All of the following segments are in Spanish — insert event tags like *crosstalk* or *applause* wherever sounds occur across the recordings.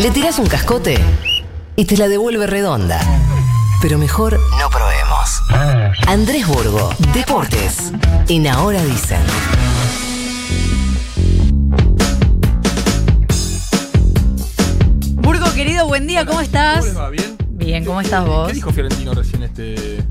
Le tirás un cascote y te la devuelve redonda. Pero mejor no probemos. Andrés Burgo, Deportes. En Ahora Dicen. Burgo, querido, buen día, ¿cómo estás? ¿Cómo les va? ¿Bien? Bien, ¿cómo estás ¿Qué- vos? ¿Qué dijo Fiorentino recién este?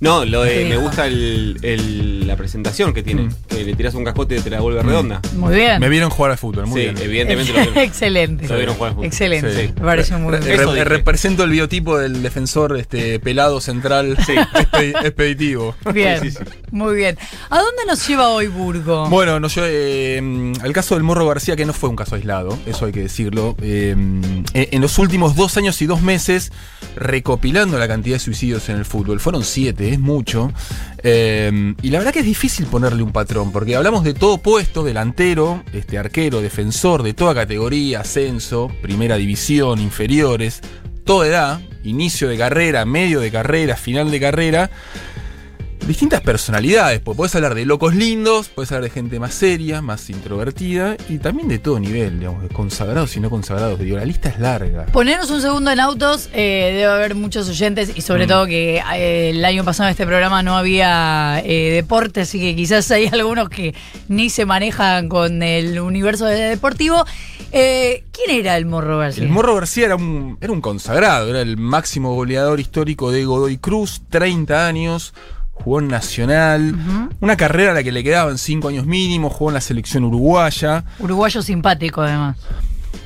No, lo de, me gusta el- el- la presentación que tiene. Mm. Que le tiras un cascote y te la vuelve redonda. Muy bien. Me vieron jugar al fútbol, muy sí, bien. evidentemente *laughs* lo vieron. Excelente. Lo vieron jugar al fútbol. Excelente. Sí. Me pareció muy Re- bien. Eso re- dije. represento el biotipo del defensor este, pelado central expe- expeditivo. Bien. Sí, sí, Muy bien. ¿A dónde nos lleva hoy Burgo? Bueno, no, yo, eh, el caso del Morro García, que no fue un caso aislado, eso hay que decirlo. eh, en en los últimos dos años y dos meses, recopilando la cantidad de suicidios en el fútbol, fueron siete, es mucho. eh, y la verdad que es difícil ponerle un patrón, porque hablamos de todo puesto, delantero, este, arquero, defensor, de toda categoría, ascenso, primera división, inferiores, toda edad, inicio de carrera, medio de carrera, final de carrera distintas personalidades, porque podés hablar de locos lindos, podés hablar de gente más seria, más introvertida y también de todo nivel, digamos, de consagrados y no consagrados. Digo, la lista es larga. Ponernos un segundo en autos, eh, debe haber muchos oyentes y sobre Mm. todo que eh, el año pasado en este programa no había eh, deporte, así que quizás hay algunos que ni se manejan con el universo de- deportivo. Eh, ¿Quién era el Morro García? El Morro García era un, era un consagrado, era el máximo goleador histórico de Godoy Cruz, 30 años, jugó en Nacional, una carrera a la que le quedaban 5 años mínimo, jugó en la selección uruguaya. Uruguayo simpático, además.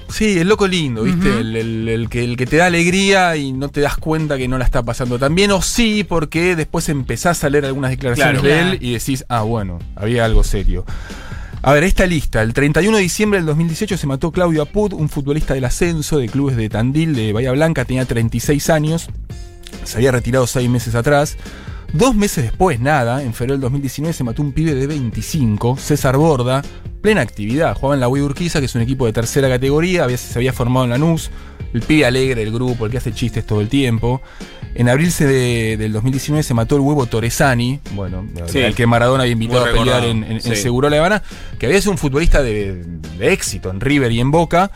Sí, el loco lindo, ¿viste? El, el- el que, el que te da alegría y no te das cuenta que no la está pasando tan bien, o sí, porque después empezás a leer algunas declaraciones Claro. de Claro. él y decís, ah, bueno, había algo serio. A ver, esta lista. El 31 de diciembre del 2018 se mató Claudio Apud, un futbolista del ascenso de clubes de Tandil, de Bahía Blanca, tenía 36 años, se había retirado seis meses atrás. Dos meses después, nada, en febrero del 2019 se mató un pibe de 25, César Borda, plena actividad, jugaba en la Wii Urquiza, que es un equipo de tercera categoría, había- se había formado en Lanús, el pibe alegre del grupo, el que hace chistes todo el tiempo. En abril se de- del 2019 se mató el huevo Torresani, bueno, Sí. al que Maradona había invitado a pelear en. Seguro La Habana, que había sido un futbolista de, de éxito en River y en Boca.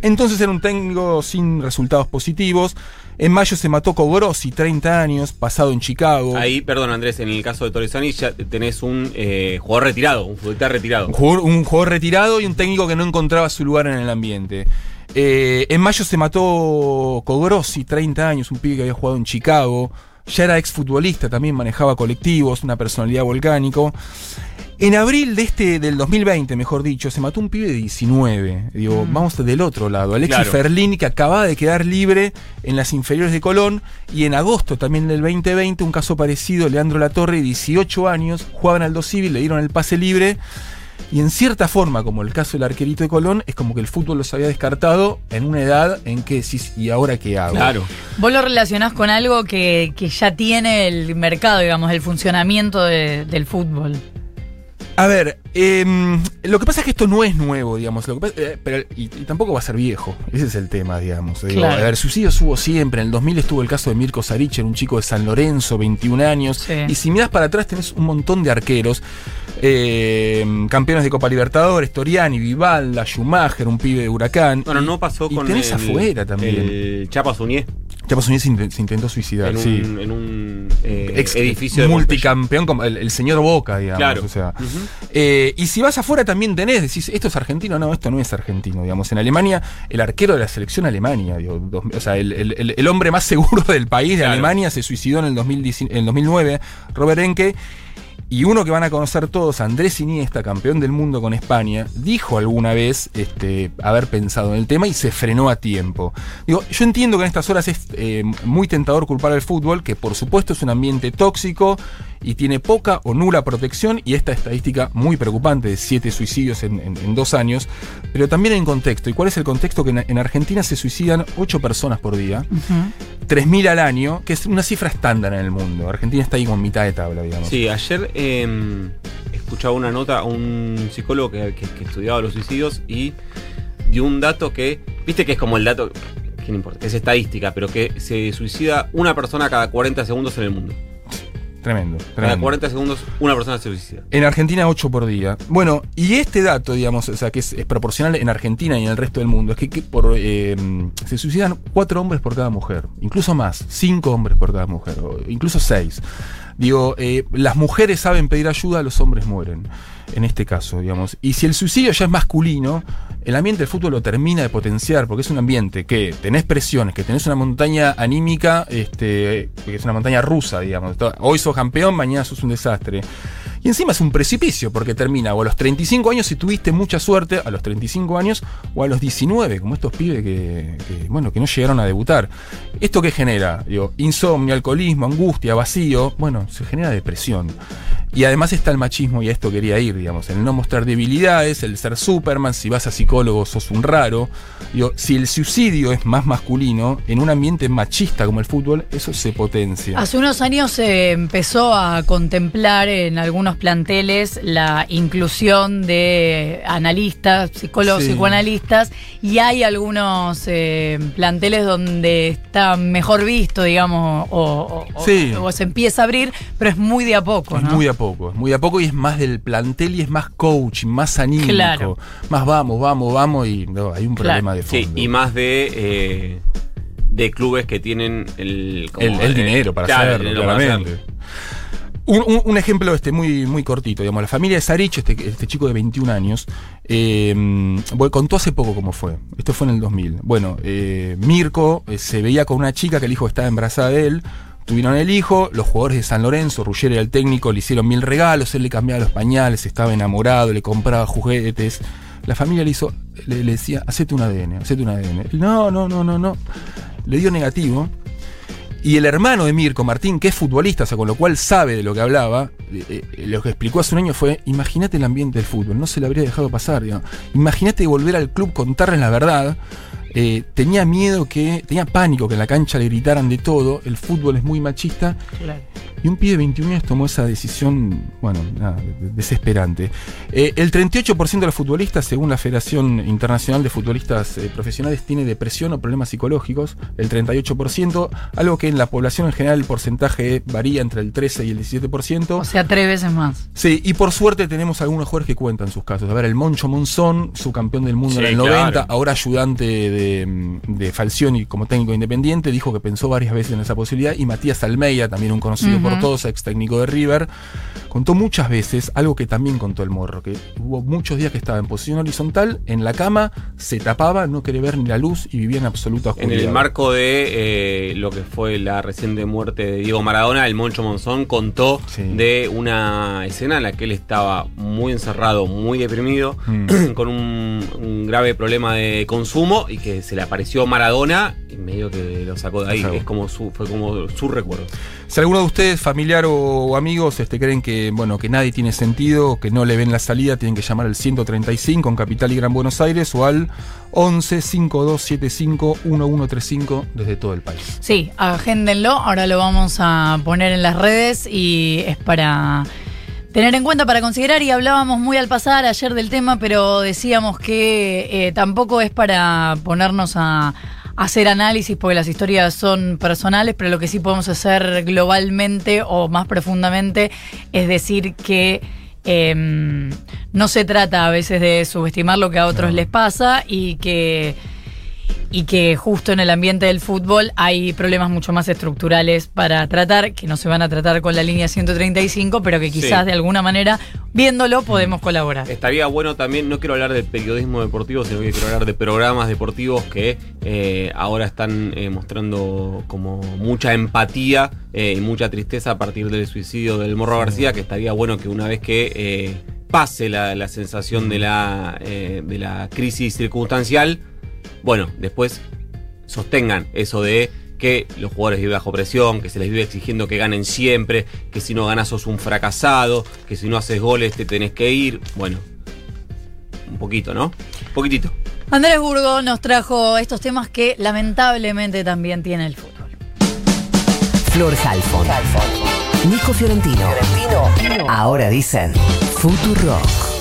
Entonces era un técnico sin resultados positivos. En mayo se mató Cogrossi, 30 años, pasado en Chicago. Ahí, perdón Andrés, en el caso de Torresani ya tenés un eh, jugador retirado, un futbolista retirado. Un jugador, un jugador retirado y un técnico que no encontraba su lugar en el ambiente. Eh, en mayo se mató Cogrossi, 30 años, un pibe que había jugado en Chicago. Ya era exfutbolista, también manejaba colectivos, una personalidad volcánico. En abril de este, del 2020, mejor dicho, se mató un pibe de 19. Digo, vamos del otro lado. Alexis Claro. Ferlini, que acababa de quedar libre en las inferiores de Colón. Y en agosto también del 2020, un caso parecido, Leandro Latorre, 18 años, jugaba en Aldo Civil, le dieron el pase libre. Y en cierta forma, como el caso del arquerito de Colón, es como que el fútbol los había descartado en una edad en que decís, ¿y ahora qué hago? Claro. Vos lo relacionás con algo que, que ya tiene el mercado, digamos, el funcionamiento de- del fútbol. A ver, em, lo que pasa es que esto no es nuevo, digamos. Lo que pasa- eh, pero, y, y tampoco va a ser viejo. Ese es el tema, digamos. Digo, Claro. A ver, suicidios hubo siempre. En el 2000 estuvo el caso de Mirko Saric, era un chico de San Lorenzo, 21 años. Sí. Y si miras para atrás, tenés un montón de arqueros. em, campeones de Copa Libertadores, Toriani, Vivalda, Schumacher, un pibe de Huracán. Bueno, Y- no pasó y con tenés el, afuera también. el Chapas Unidas se, inten- se intentó suicidar, en un, sí. en un eh, Ex- edificio multicampeón, como el, el señor Boca, digamos. Claro. O sea, eh, y si vas afuera también tenés, decís, ¿esto es argentino? No, esto no es argentino. Digamos, en Alemania, el arquero de la selección Alemania, digo, dos- o sea, el, el- el- el hombre más seguro *laughs* del país de Claro. Alemania se suicidó en el, 2010 en el 2009, Robert Enke. Y uno que van a conocer todos, Andrés Iniesta, campeón del mundo con España, dijo alguna vez este, haber pensado en el tema y se frenó a tiempo. Digo, yo entiendo que en estas horas es eh, muy tentador culpar al fútbol, que por supuesto es un ambiente tóxico y tiene poca o nula protección, y esta estadística muy preocupante de siete suicidios en, dos años, pero también en contexto. ¿Y cuál es el contexto? Que en Argentina se suicidan ocho personas por día, 3.000 al año, que es una cifra estándar en el mundo. Argentina está ahí con mitad de tabla, digamos. Sí, ayer eh, escuchaba una nota a un psicólogo que, que- que estudiaba los suicidios y dio un dato que, viste que es como el dato, ¿qué no importa? Es estadística, pero que se suicida una persona cada 40 segundos en el mundo. Tremendo. Cada tremendo. 40 segundos una persona se suicida. En Argentina 8 por día. Bueno, y este dato, digamos, o sea, que es, es proporcional en Argentina y en el resto del mundo, es que, que por, eh, se suicidan 4 hombres por cada mujer, incluso más, 5 hombres por cada mujer, o incluso 6. Digo, eh, las mujeres saben pedir ayuda, los hombres mueren, en este caso, digamos. Y si el suicidio ya es masculino, el ambiente del fútbol lo termina de potenciar, porque es un ambiente que tenés presiones, que tenés una montaña anímica, este, que es una montaña rusa, digamos. Hoy sos campeón, mañana sos un desastre. Y encima es un precipicio, porque termina o a los 35 años si tuviste mucha suerte, a los 35 años, o a los 19, como estos pibes que, bueno, que no llegaron a debutar. ¿Esto qué genera? Digo, insomnio, alcoholismo, angustia, vacío. Bueno, se genera depresión. Y además está el machismo, y a esto quería ir, digamos, el no mostrar debilidades, el ser Superman, si vas a psicólogo sos un raro. Digo, si el suicidio es más masculino, en un ambiente machista como el fútbol, eso se potencia. Hace unos años se empezó a contemplar en algunos planteles la inclusión de analistas, psicólogos, Sí. psicoanalistas, y hay algunos eh, planteles donde está mejor visto, digamos, o, o- o- Sí. o se empieza a abrir, pero es muy de a poco, Es ¿no? muy a poco, es muy a poco y es más del plantel y es más coaching, más anímico. Claro. Más vamos, vamos, vamos y no, hay un Claro. problema de fondo. Sí, y más de, eh, de clubes que tienen el, como, el, el eh, dinero para claro, el hacerlo, para hacerlo. Un, ejemplo este muy, muy cortito, digamos, la familia de Sarich, este, este chico de 21 años, eh, contó hace poco cómo fue. Esto fue en el 2000. Bueno, eh, Mirko eh, se veía con una chica que el hijo estaba embarazada de él. Tuvieron el hijo, los jugadores de San Lorenzo, Ruggeri era el técnico, le hicieron mil regalos, él le cambiaba los pañales, estaba enamorado, le compraba juguetes. La familia le hizo, le, le decía, hacete un ADN, hacete un ADN. No, no, no, no, no. Le dio negativo. Y el hermano de Mirko, Martín, que es futbolista, o sea, con lo cual sabe de lo que hablaba, eh, eh, lo que explicó hace un año fue, imagínate el ambiente del fútbol, no se le habría dejado pasar, digamos. Imagínate volver al club, contarles la verdad. Eh, tenía miedo que, tenía pánico que en la cancha le gritaran de todo, el fútbol es muy machista, Claro. y un pibe de 21 años tomó esa decisión, bueno, nada, de- desesperante. Eh, el 38% de los futbolistas, según la Federación Internacional de Futbolistas eh, Profesionales, tiene depresión o problemas psicológicos. El 38%, algo que en la población en general el porcentaje varía entre el 13 y el 17%. O sea, tres veces más. Sí, y por suerte tenemos algunos jugadores que cuentan sus casos. A ver, el Moncho Monzón, su campeón del mundo Sí, en el claro. 90, ahora ayudante de, de Falcioni como técnico independiente, dijo que pensó varias veces en esa posibilidad. Y Matías Almeida, también un conocido por todos, ex técnico de River, contó muchas veces algo que también contó el morro, que hubo muchos días que estaba en posición horizontal, en la cama, se tapaba, no quería ver ni la luz y vivía en absoluta En oscuridad. el marco de eh, lo que fue la reciente muerte de Diego Maradona, el Moncho Monzón contó Sí. de una escena en la que él estaba muy encerrado, muy deprimido, Mm. *clears throat* con un, un grave problema de consumo y que se le apareció Maradona y medio que lo sacó de ahí. Es como su, fue como su recuerdo. Si alguno de ustedes, familiar o, o amigos, este, creen que, bueno, que nadie tiene sentido, que no le ven la salida, tienen que llamar al 135 en Capital y Gran Buenos Aires o al 11 5275 1135 desde todo el país. Sí, agéndenlo. Ahora lo vamos a poner en las redes y es para tener en cuenta, para considerar. Y hablábamos muy al pasar ayer del tema, pero decíamos que eh, tampoco es para ponernos a hacer análisis porque las historias son personales, pero lo que sí podemos hacer globalmente o más profundamente es decir que em, no se trata a veces de subestimar lo que a otros No. les pasa y que y que justo en el ambiente del fútbol hay problemas mucho más estructurales para tratar, que no se van a tratar con la línea 135, pero que quizás Sí. de alguna manera, viéndolo, podemos colaborar. Estaría bueno también, no quiero hablar de periodismo deportivo, sino que quiero hablar de programas deportivos que eh, ahora están eh, mostrando como mucha empatía eh, y mucha tristeza a partir del suicidio del Morro García, que estaría bueno que una vez que pase la, la sensación de la, de la crisis circunstancial, bueno, después sostengan eso de que los jugadores viven bajo presión, que se les vive exigiendo que ganen siempre, que si no ganas sos un fracasado, que si no haces goles te tenés que ir. Bueno, un poquito, ¿no? Un poquitito. Andrés Burgo nos trajo estos temas que lamentablemente también tiene el fútbol. Flor Halfon. Nico Fiorentino. Ahora dicen Futurock.